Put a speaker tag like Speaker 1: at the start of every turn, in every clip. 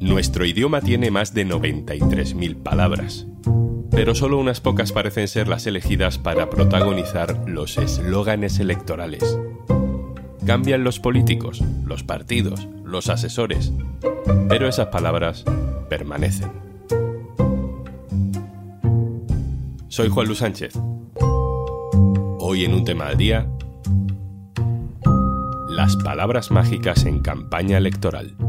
Speaker 1: Nuestro idioma tiene más de 93.000 palabras, pero solo unas pocas parecen ser las elegidas para protagonizar los eslóganes electorales. Cambian los políticos, los partidos, los asesores, pero esas palabras permanecen. Soy Juan Luis Sánchez. Hoy en un tema al día, las palabras mágicas en campaña electoral.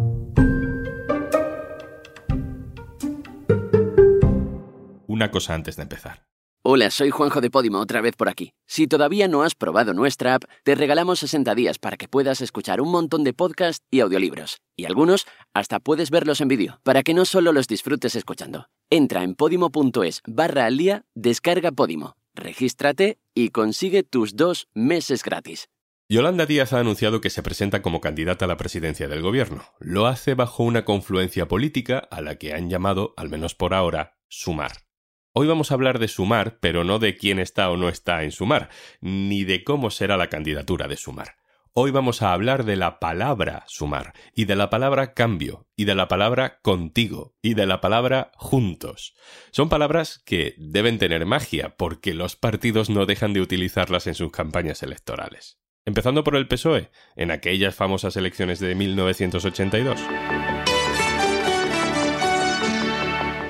Speaker 1: Una cosa antes de empezar.
Speaker 2: Hola, soy Juanjo de Podimo, otra vez por aquí. Si todavía no has probado nuestra app, te regalamos 60 días para que puedas escuchar un montón de podcasts y audiolibros. Y algunos hasta puedes verlos en vídeo, para que no solo los disfrutes escuchando. Entra en podimo.es barra al día, descarga Podimo, regístrate y consigue tus dos meses gratis.
Speaker 1: Yolanda Díaz ha anunciado que se presenta como candidata a la presidencia del gobierno. Lo hace bajo una confluencia política a la que han llamado, al menos por ahora, Sumar. Hoy vamos a hablar de Sumar, pero no de quién está o no está en Sumar, ni de cómo será la candidatura de Sumar. Hoy vamos a hablar de la palabra sumar, y de la palabra cambio, y de la palabra contigo, y de la palabra juntos. Son palabras que deben tener magia, porque los partidos no dejan de utilizarlas en sus campañas electorales empezando por el PSOE, en aquellas famosas elecciones de 1982.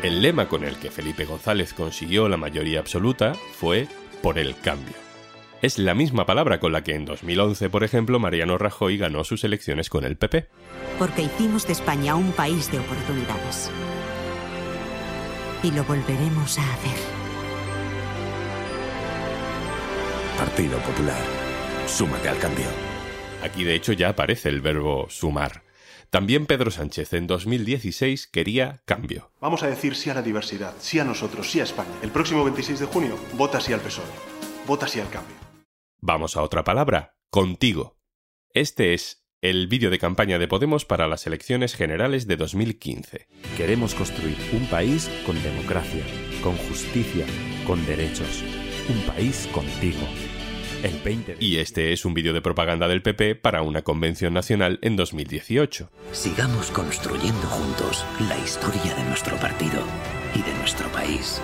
Speaker 1: El lema con el que Felipe González consiguió la mayoría absoluta fue por el cambio. Es la misma palabra con la que en 2011, por ejemplo, Mariano Rajoy ganó sus elecciones con el PP.
Speaker 3: Porque hicimos de España un país de oportunidades. Y lo volveremos a hacer.
Speaker 4: Partido Popular. Súmate al cambio.
Speaker 1: Aquí de hecho ya aparece el verbo sumar. También Pedro Sánchez en 2016 quería cambio.
Speaker 5: Vamos a decir sí a la diversidad, sí a nosotros, sí a España. El próximo 26 de junio, vota sí al PSOE. Vota sí al cambio.
Speaker 1: Vamos a otra palabra, contigo. Este es el vídeo de campaña de Podemos para las elecciones generales de 2015.
Speaker 6: Queremos construir un país con democracia, con justicia, con derechos. Un país contigo.
Speaker 1: Y este es un vídeo de propaganda del PP para una convención nacional en 2018.
Speaker 4: Sigamos construyendo juntos la historia de nuestro partido y de nuestro país.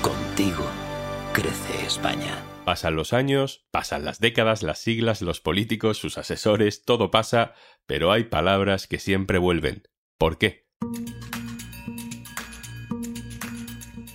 Speaker 4: Contigo crece España.
Speaker 1: Pasan los años, pasan las décadas, las siglas, los políticos, sus asesores, todo pasa, pero hay palabras que siempre vuelven. ¿Por qué?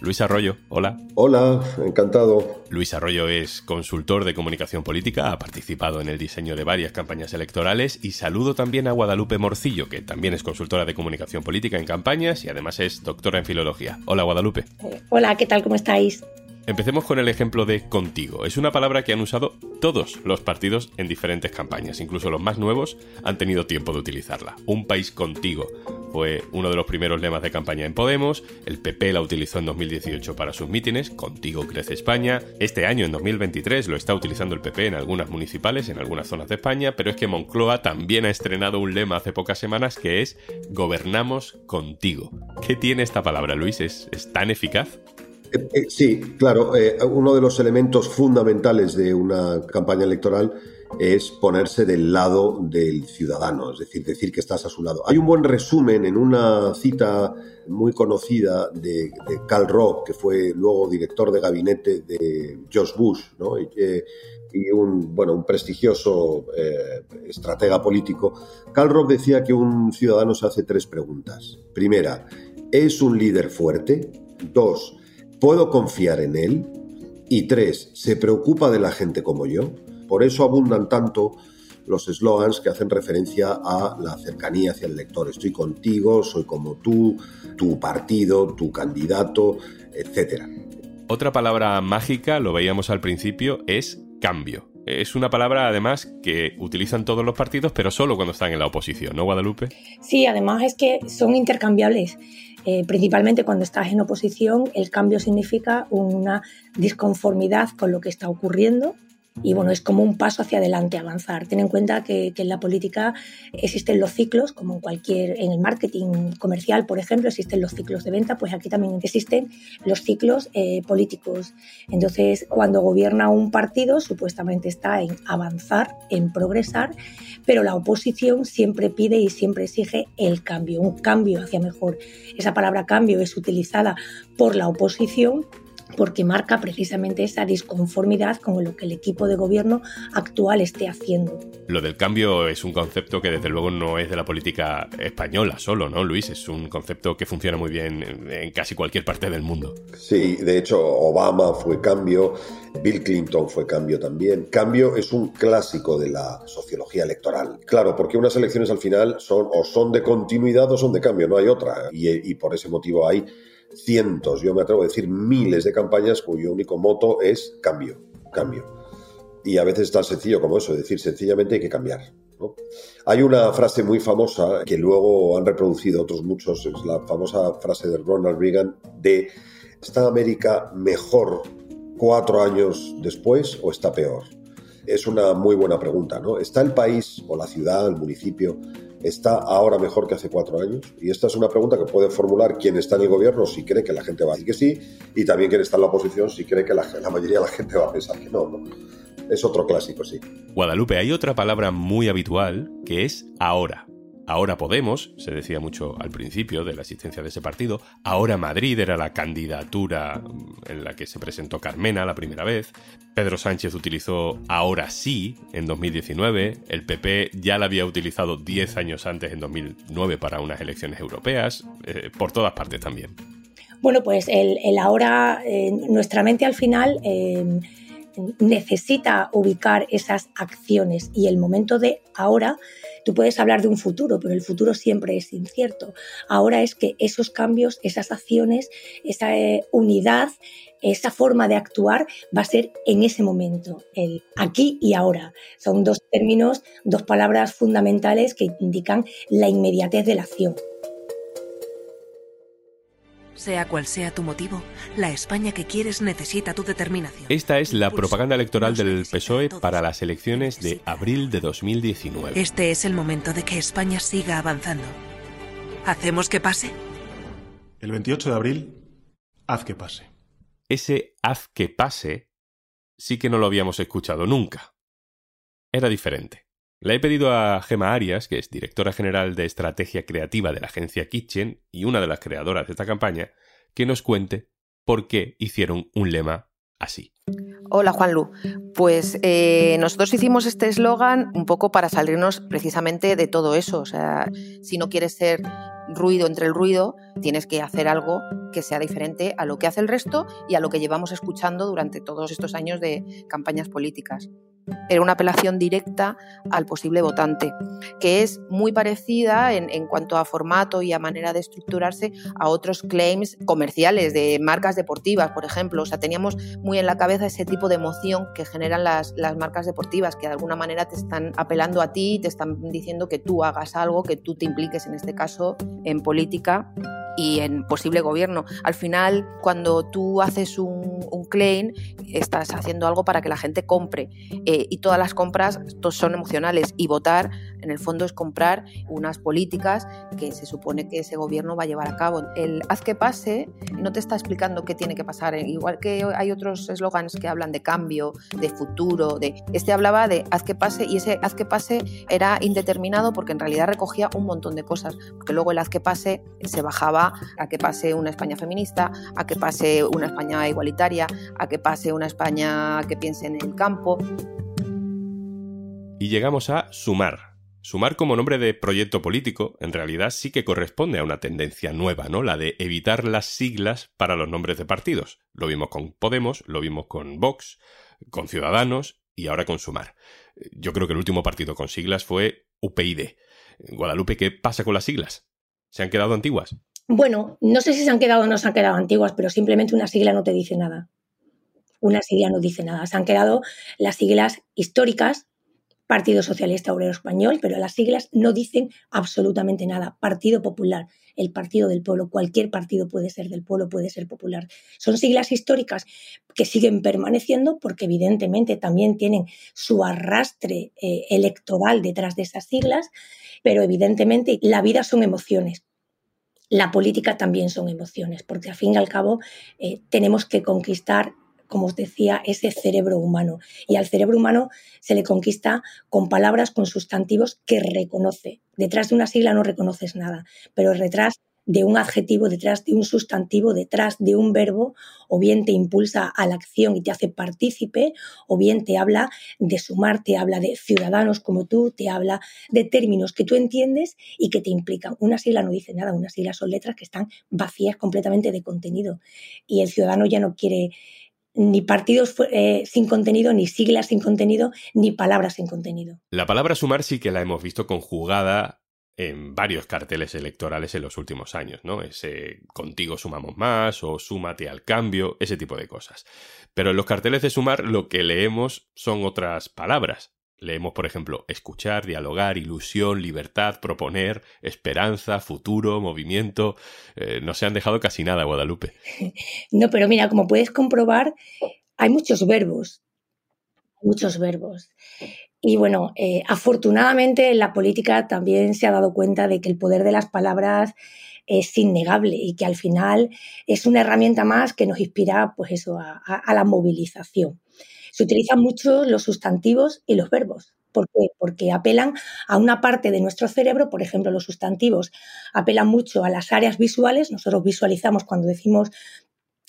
Speaker 1: Luis Arroyo, hola.
Speaker 7: Hola, encantado.
Speaker 1: Luis Arroyo es consultor de comunicación política, ha participado en el diseño de varias campañas electorales y saludo también a Guadalupe Morcillo, que también es consultora de comunicación política en campañas y además es doctora en filología. Hola Guadalupe.
Speaker 8: Eh, hola, ¿qué tal? ¿Cómo estáis?
Speaker 1: Empecemos con el ejemplo de contigo. Es una palabra que han usado todos los partidos en diferentes campañas, incluso los más nuevos han tenido tiempo de utilizarla. Un país contigo fue uno de los primeros lemas de campaña en Podemos, el PP la utilizó en 2018 para sus mítines, Contigo crece España, este año en 2023 lo está utilizando el PP en algunas municipales, en algunas zonas de España, pero es que Moncloa también ha estrenado un lema hace pocas semanas que es Gobernamos contigo. ¿Qué tiene esta palabra, Luis? ¿Es, es tan eficaz?
Speaker 7: Eh, eh, sí, claro. Eh, uno de los elementos fundamentales de una campaña electoral es ponerse del lado del ciudadano, es decir, decir que estás a su lado. Hay un buen resumen en una cita muy conocida de, de Karl Rock, que fue luego director de gabinete de George Bush, ¿no? y, un, bueno, un prestigioso estratega político. Karl Rock decía que un ciudadano se hace tres preguntas. Primera, ¿es un líder fuerte? Dos, ¿Puedo confiar en él? Y tres, ¿se preocupa de la gente como yo? Por eso abundan tanto los eslogans que hacen referencia a la cercanía hacia el lector. Estoy contigo, soy como tú, tu partido, tu candidato, etc.
Speaker 1: Otra palabra mágica, lo veíamos al principio, es cambio. Es una palabra, además, que utilizan todos los partidos, pero solo cuando están en la oposición, ¿no, Guadalupe?
Speaker 8: Sí, además es que son intercambiables. Eh, principalmente cuando estás en oposición, el cambio significa una disconformidad con lo que está ocurriendo y bueno, es como un paso hacia adelante, avanzar. Ten en cuenta que, en la política existen los ciclos, como en cualquier, en el marketing comercial, por ejemplo, existen los ciclos de venta, pues aquí también existen los ciclos eh, políticos. Entonces, cuando gobierna un partido, supuestamente está en avanzar, en progresar, pero la oposición siempre pide y siempre exige el cambio, un cambio hacia mejor. Esa palabra cambio es utilizada por la oposición porque marca precisamente esa disconformidad con lo que el equipo de gobierno actual esté haciendo.
Speaker 1: Lo del cambio es un concepto que desde luego no es de la política española solo, ¿no, Luis? Es un concepto que funciona muy bien en casi cualquier parte del mundo.
Speaker 7: Sí, de hecho Obama fue cambio, Bill Clinton fue cambio también. Cambio es un clásico de la sociología electoral. Claro, porque unas elecciones al final son o son de continuidad o son de cambio, no hay otra. Y, y por ese motivo hay cientos, yo me atrevo a decir miles de campañas cuyo único moto es cambio, cambio. Y a veces es tan sencillo como eso, es decir, sencillamente hay que cambiar. Hay una frase muy famosa que luego han reproducido otros muchos, es la famosa frase de Ronald Reagan de ¿está América mejor cuatro años después o está peor? Es una muy buena pregunta, ¿no? ¿Está el país o la ciudad, el municipio, está ahora mejor que hace cuatro años? Y esta es una pregunta que puede formular quien está en el gobierno si cree que la gente va a decir que sí, y también quien está en la oposición si cree que la, mayoría de la gente va a pensar que no, Es otro clásico, sí.
Speaker 1: Guadalupe, hay otra palabra muy habitual que es ahora. Ahora Podemos, se decía mucho al principio de la existencia de ese partido, ahora Madrid era la candidatura en la que se presentó Carmena la primera vez, Pedro Sánchez utilizó ahora sí en 2019, el PP ya la había utilizado 10 años antes en 2009 para unas elecciones europeas, eh, por todas partes también.
Speaker 8: Bueno, pues el, ahora, eh, nuestra mente al final... Eh, necesita ubicar esas acciones y el momento de ahora Tú puedes hablar de un futuro, pero el futuro siempre es incierto. Ahora es que esos cambios, esas acciones, esa eh, unidad, esa forma de actuar va a ser en ese momento, el aquí y ahora. Son dos términos, dos palabras fundamentales que indican la inmediatez de la acción.
Speaker 9: Sea cual sea tu motivo, la España que quieres necesita tu determinación.
Speaker 1: Esta es la propaganda electoral del PSOE para las elecciones de abril de 2019.
Speaker 9: Este es el momento de que España siga avanzando. ¿Hacemos que pase?
Speaker 5: El 28 de abril, haz que pase.
Speaker 1: Ese haz que pase sí que no lo habíamos escuchado nunca. Era diferente. Le he pedido a Gema Arias, que es directora general de estrategia creativa de la agencia Kitchen y una de las creadoras de esta campaña, que nos cuente por qué hicieron un lema así.
Speaker 10: Hola Juanlu, pues eh, nosotros hicimos este eslogan un poco para salirnos precisamente de todo eso. O sea, si no quieres ser ruido entre el ruido, tienes que hacer algo que sea diferente a lo que hace el resto y a lo que llevamos escuchando durante todos estos años de campañas políticas. Era una apelación directa al posible votante, que es muy parecida en, cuanto a formato y a manera de estructurarse a otros claims comerciales de marcas deportivas, por ejemplo. O sea, teníamos muy en la cabeza ese tipo de emoción que generan las, marcas deportivas, que de alguna manera te están apelando a ti, te están diciendo que tú hagas algo, que tú te impliques, en este caso, en política y en posible gobierno. Al final, cuando tú haces un, claim, estás haciendo algo para que la gente compre. Eh, y todas las compras son emocionales. Y votar, en el fondo, es comprar unas políticas que se supone que ese gobierno va a llevar a cabo. El haz que pase no te está explicando qué tiene que pasar. Igual que hay otros eslogans que hablan de cambio, de futuro, de este hablaba de haz que pase y ese haz que pase era indeterminado porque en realidad recogía un montón de cosas. Porque luego el haz que pase se bajaba a que pase una España feminista, a que pase una España igualitaria, a que pase una España que piense en el campo.
Speaker 1: Y llegamos a sumar. Sumar como nombre de proyecto político en realidad sí que corresponde a una tendencia nueva, ¿no? La de evitar las siglas para los nombres de partidos. Lo vimos con Podemos, lo vimos con Vox, con Ciudadanos y ahora con Sumar. Yo creo que el último partido con siglas fue UPyD. Guadalupe, ¿qué pasa con las siglas? ¿Se han quedado antiguas?
Speaker 8: Bueno, no sé si se han quedado o no se han quedado antiguas, pero simplemente una sigla no te dice nada. Una sigla no dice nada. Se han quedado las siglas históricas Partido Socialista Obrero Español, pero las siglas no dicen absolutamente nada. Partido Popular, el partido del pueblo, cualquier partido puede ser del pueblo, puede ser popular. Son siglas históricas que siguen permaneciendo porque evidentemente también tienen su arrastre eh, electoral detrás de esas siglas, pero evidentemente la vida son emociones. La política también son emociones, porque al fin y al cabo eh, tenemos que conquistar como os decía, ese cerebro humano. Y al cerebro humano se le conquista con palabras, con sustantivos que reconoce. Detrás de una sigla no reconoces nada, pero detrás de un adjetivo, detrás de un sustantivo, detrás de un verbo, o bien te impulsa a la acción y te hace partícipe, o bien te habla de sumar, te habla de ciudadanos como tú, te habla de términos que tú entiendes y que te implican. Una sigla no dice nada, una sigla son letras que están vacías completamente de contenido. Y el ciudadano ya no quiere ni partidos eh, sin contenido, ni siglas sin contenido, ni palabras sin contenido.
Speaker 1: La palabra sumar sí que la hemos visto conjugada en varios carteles electorales en los últimos años, ¿no? Ese contigo sumamos más o súmate al cambio, ese tipo de cosas. Pero en los carteles de sumar lo que leemos son otras palabras. Leemos, por ejemplo, escuchar, dialogar, ilusión, libertad, proponer, esperanza, futuro, movimiento. Eh, no se han dejado casi nada, Guadalupe.
Speaker 8: No, pero mira, como puedes comprobar, hay muchos verbos. Muchos verbos. Y bueno, eh, afortunadamente la política también se ha dado cuenta de que el poder de las palabras es innegable y que al final es una herramienta más que nos inspira pues eso, a la movilización se utilizan mucho los sustantivos y los verbos. ¿Por qué? Porque apelan a una parte de nuestro cerebro, por ejemplo, los sustantivos apelan mucho a las áreas visuales. Nosotros visualizamos cuando decimos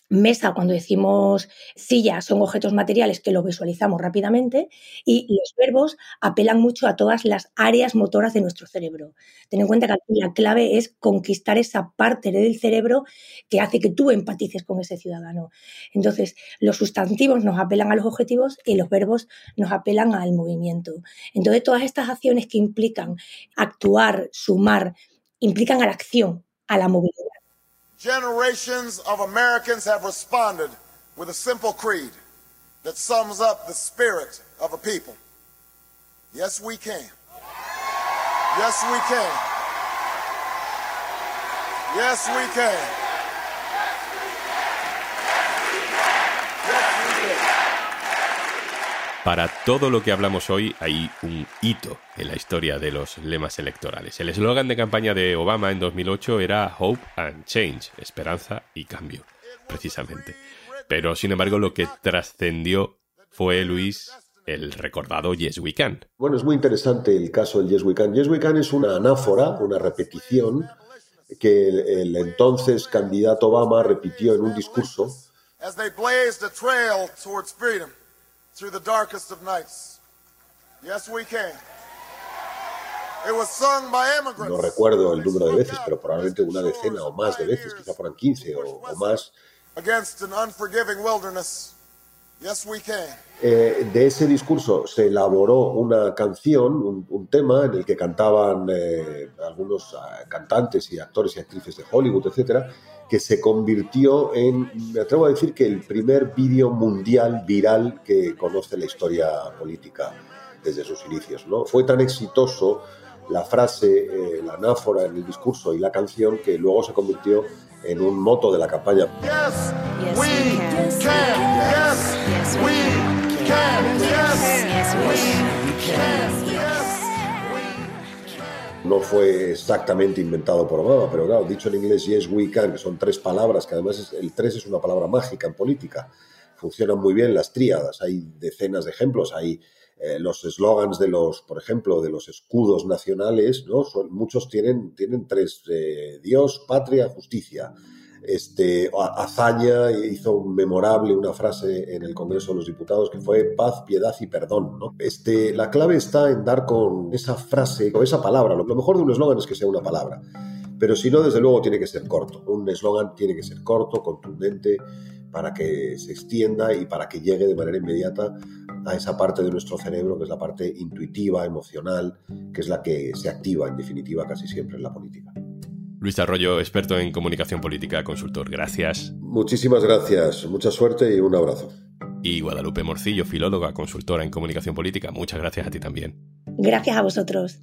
Speaker 8: mesa, cuando decimos silla, son objetos materiales que lo visualizamos rápidamente y los verbos apelan mucho a todas las áreas motoras de nuestro cerebro. Ten en cuenta que la clave es conquistar esa parte del cerebro que hace que tú empatices con ese ciudadano. Entonces, los sustantivos nos apelan a los objetivos y los verbos nos apelan al movimiento. Entonces, todas estas acciones que implican actuar, sumar, implican a la acción, a la movilidad.
Speaker 11: Generations of Americans have responded with a simple creed that sums up the spirit of a people. Yes, we can. Yes, we can. Yes, we can.
Speaker 1: Para todo lo que hablamos hoy hay un hito en la historia de los lemas electorales. El eslogan de campaña de Obama en 2008 era Hope and Change, esperanza y cambio, precisamente. Pero sin embargo lo que trascendió fue, Luis, el recordado Yes We Can.
Speaker 7: Bueno, es muy interesante el caso del Yes We Can. Yes We Can es una anáfora, una repetición que el, entonces candidato Obama repitió en un discurso through the darkest of nights. Yes, we can. It was sung by immigrants. No recuerdo el número de veces, pero probablemente una decena o más de veces, quizá fueran 15 o, o más.
Speaker 11: Against an unforgiving wilderness. Yes, we can.
Speaker 7: Eh, de ese discurso se elaboró una canción, un, un tema en el que cantaban eh, algunos uh, cantantes y actores y actrices de Hollywood, etcétera, que se convirtió en, me atrevo a decir que el primer vídeo mundial viral que conoce la historia política desde sus inicios. ¿no? Fue tan exitoso la frase, eh, la anáfora en el discurso y la canción que luego se convirtió en un moto de la campaña. Yes, we can. No fue exactamente inventado por Obama, pero claro, dicho en inglés yes we can, que son tres palabras, que además el tres es una palabra mágica en política. Funcionan muy bien las tríadas, hay decenas de ejemplos, hay eh, los eslogans de los, por ejemplo, de los escudos nacionales, ¿no? Son, muchos tienen, tienen tres, eh, Dios, patria, justicia este, Azaña hizo memorable una frase en el Congreso de los Diputados que fue paz, piedad y perdón. Este, la clave está en dar con esa frase, o esa palabra. Lo mejor de un eslogan es que sea una palabra. Pero si no, desde luego tiene que ser corto. Un eslogan tiene que ser corto, contundente, para que se extienda y para que llegue de manera inmediata a esa parte de nuestro cerebro que es la parte intuitiva, emocional, que es la que se activa en definitiva casi siempre en la política.
Speaker 1: Luis Arroyo, experto en comunicación política, consultor. Gracias.
Speaker 7: Muchísimas gracias, mucha suerte y un abrazo.
Speaker 1: Y Guadalupe Morcillo, filóloga, consultora en comunicación política, muchas gracias a ti también.
Speaker 8: Gracias a vosotros.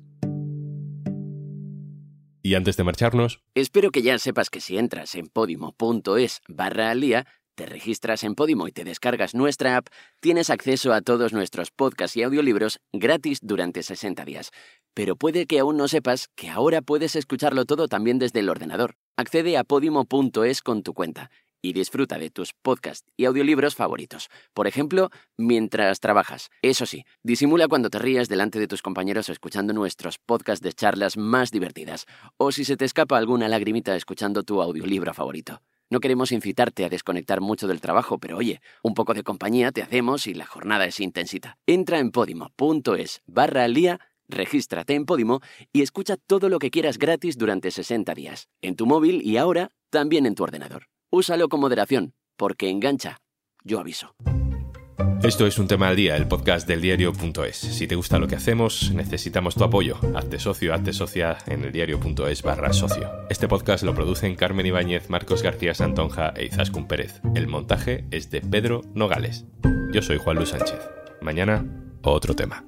Speaker 1: Y antes de marcharnos...
Speaker 2: Espero que ya sepas que si entras en podimo.es barra al día, te registras en Podimo y te descargas nuestra app, tienes acceso a todos nuestros podcasts y audiolibros gratis durante 60 días. Pero puede que aún no sepas que ahora puedes escucharlo todo también desde el ordenador. Accede a podimo.es con tu cuenta y disfruta de tus podcasts y audiolibros favoritos. Por ejemplo, mientras trabajas. Eso sí, disimula cuando te rías delante de tus compañeros escuchando nuestros podcasts de charlas más divertidas, o si se te escapa alguna lagrimita escuchando tu audiolibro favorito. No queremos incitarte a desconectar mucho del trabajo, pero oye, un poco de compañía te hacemos y la jornada es intensita. Entra en podimo.es barra al regístrate en Podimo y escucha todo lo que quieras gratis durante 60 días, en tu móvil y ahora también en tu ordenador. Úsalo con moderación, porque engancha. Yo aviso.
Speaker 1: Esto es un tema al día, el podcast del diario.es. Si te gusta lo que hacemos, necesitamos tu apoyo. Hazte socio, hazte socia en el diario.es barra socio. Este podcast lo producen Carmen Ibáñez, Marcos García Santonja e Izaskun Pérez. El montaje es de Pedro Nogales. Yo soy Juan Luis Sánchez. Mañana, otro tema.